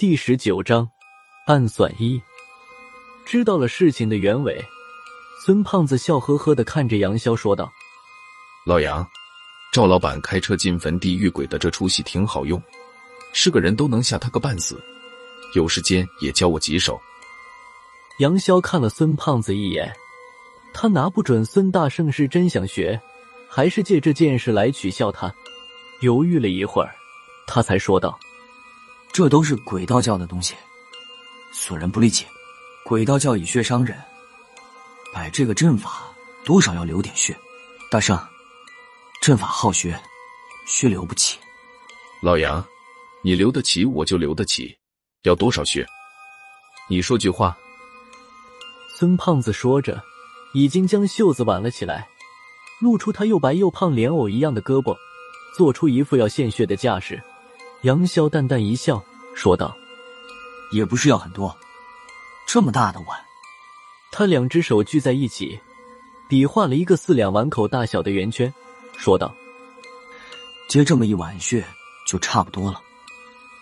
第十九章暗算一。知道了事情的原委，孙胖子笑呵呵的看着杨潇说道：“老杨，赵老板开车进坟地遇鬼的这出戏挺好用，是个人都能吓他个半死。有时间也教我几手。”杨潇看了孙胖子一眼，他拿不准孙大圣是真想学，还是借这件事来取笑他。犹豫了一会儿，他才说道。这都是鬼道教的东西，损人不利己。鬼道教以血伤人，摆这个阵法多少要留点血。大圣，阵法好学，血留不起。老杨，你留得起我就留得起，要多少血？你说句话。孙胖子说着，已经将袖子挽了起来，露出他又白又胖莲藕一样的胳膊，做出一副要献血的架势。杨潇淡淡一笑，说道：“也不是要很多，这么大的碗。”他两只手聚在一起，比划了一个四两碗口大小的圆圈，说道：“接这么一碗血就差不多了。”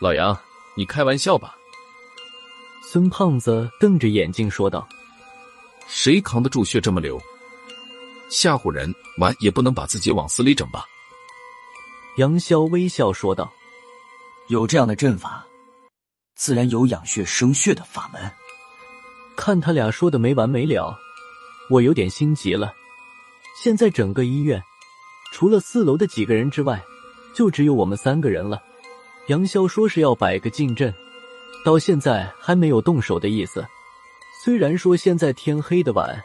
老杨，你开玩笑吧？孙胖子瞪着眼睛说道：“谁扛得住血这么流？吓唬人，碗也不能把自己往死里整吧？”杨潇微笑说道。有这样的阵法，自然有养血生血的法门。看他俩说的没完没了，我有点心急了。现在整个医院，除了四楼的几个人之外，就只有我们三个人了。杨潇说是要摆个禁阵，到现在还没有动手的意思。虽然说现在天黑的晚，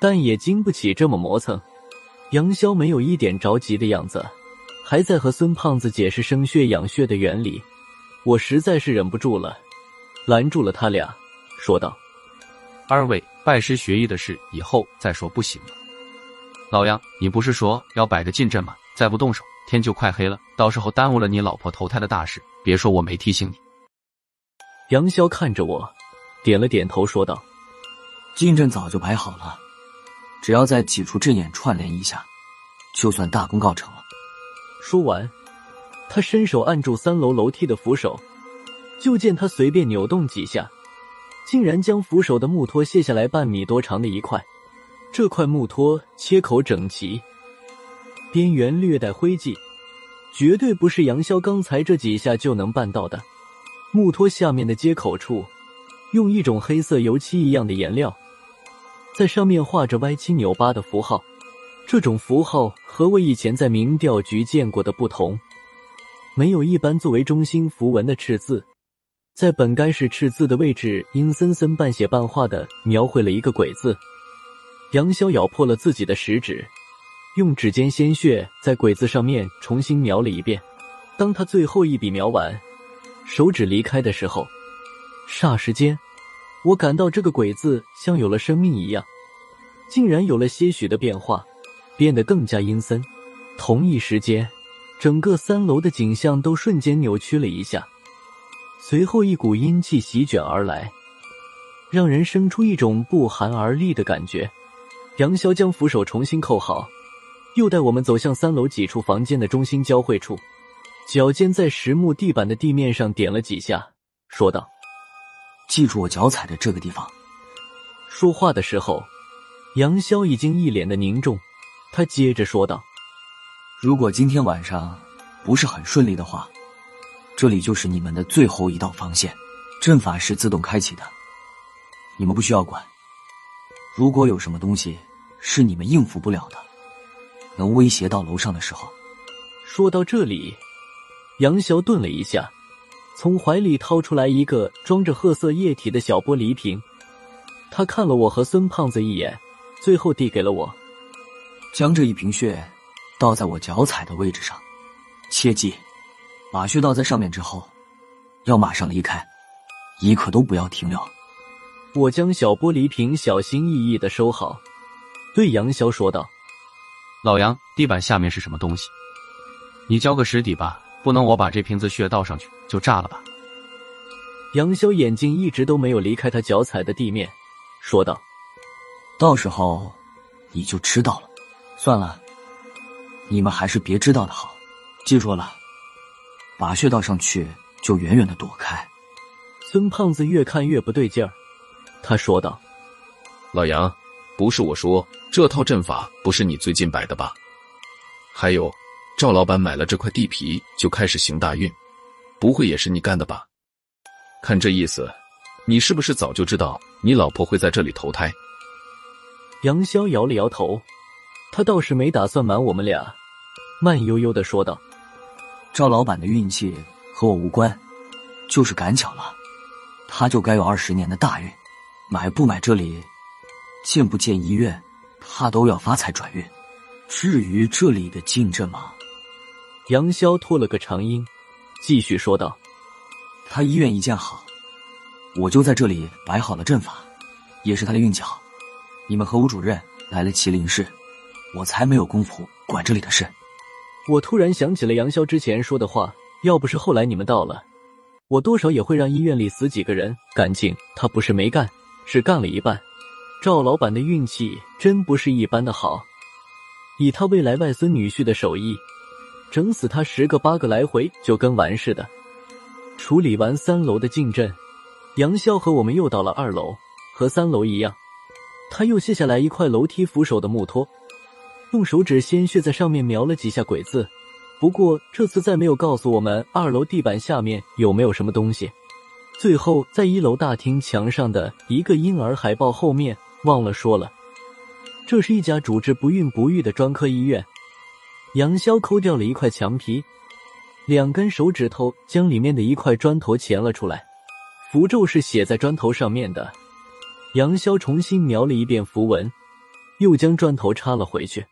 但也经不起这么磨蹭。杨潇没有一点着急的样子。还在和孙胖子解释生血养血的原理，我实在是忍不住了，拦住了他俩，说道：“二位拜师学艺的事以后再说，不行吗？老杨，你不是说要摆个禁阵吗？再不动手，天就快黑了，到时候耽误了你老婆投胎的大事，别说我没提醒你。”杨潇看着我，点了点头，说道：“禁阵早就摆好了，只要在几处阵眼串联一下，就算大功告成了。”说完，他伸手按住三楼楼梯的扶手，就见他随便扭动几下，竟然将扶手的木托卸下来半米多长的一块。这块木托切口整齐，边缘略带灰迹，绝对不是杨潇刚才这几下就能办到的。木托下面的接口处，用一种黑色油漆一样的颜料，在上面画着歪七扭八的符号。这种符号和我以前在民调局见过的不同，没有一般作为中心符文的赤字，在本该是赤字的位置，阴森森半写半画的描绘了一个鬼字。杨潇咬破了自己的食指，用指尖鲜血在鬼字上面重新描了一遍。当他最后一笔描完，手指离开的时候，霎时间，我感到这个鬼字像有了生命一样，竟然有了些许的变化。变得更加阴森。同一时间，整个三楼的景象都瞬间扭曲了一下。随后，一股阴气席卷而来，让人生出一种不寒而栗的感觉。杨潇将扶手重新扣好，又带我们走向三楼几处房间的中心交汇处，脚尖在实木地板的地面上点了几下，说道：“记住我脚踩的这个地方。”说话的时候，杨潇已经一脸的凝重。他接着说道：“如果今天晚上不是很顺利的话，这里就是你们的最后一道防线。阵法是自动开启的，你们不需要管。如果有什么东西是你们应付不了的，能威胁到楼上的时候。”说到这里，杨潇顿了一下，从怀里掏出来一个装着褐色液体的小玻璃瓶。他看了我和孙胖子一眼，最后递给了我。将这一瓶血倒在我脚踩的位置上，切记，把血倒在上面之后，要马上离开，一刻都不要停留。我将小玻璃瓶小心翼翼的收好，对杨潇说道：“老杨，地板下面是什么东西？你交个实底吧，不能我把这瓶子血倒上去就炸了吧？”杨潇眼睛一直都没有离开他脚踩的地面，说道：“到时候你就知道了。”算了，你们还是别知道的好。记住了，把穴道上去就远远的躲开，孙胖子越看越不对劲儿，他说道：“老杨，不是我说，这套阵法不是你最近摆的吧？还有，赵老板买了这块地皮就开始行大运，不会也是你干的吧？看这意思，你是不是早就知道你老婆会在这里投胎？”杨潇摇了摇头，他倒是没打算瞒我们俩，慢悠悠的说道：“赵老板的运气和我无关，就是赶巧了。”他就该有二十年的大运，买不买这里，建不建医院，他都要发财转运。至于这里的进阵吗？杨潇拖了个长音，继续说道：“他医院一建好，我就在这里摆好了阵法，也是他的运气好。你们和吴主任来了麒麟市，我才没有功夫管这里的事。”我突然想起了杨潇之前说的话，要不是后来你们到了。我多少也会让医院里死几个人干净。他不是没干，是干了一半。赵老板的运气真不是一般的好，以他未来外孙女婿的手艺，整死他十个八个来回就跟完似的。处理完三楼的进阵，杨潇和我们又到了二楼，和三楼一样，他又卸下来一块楼梯扶手的木托，用手指鲜血在上面描了几下鬼字。不过这次再没有告诉我们二楼地板下面有没有什么东西。最后在一楼大厅墙上的一个婴儿海报后面忘了说了，这是一家主治不孕不育的专科医院。杨潇抠掉了一块墙皮，两根手指头将里面的一块砖头钳了出来，符咒是写在砖头上面的。杨潇重新描了一遍符文，又将砖头插了回去。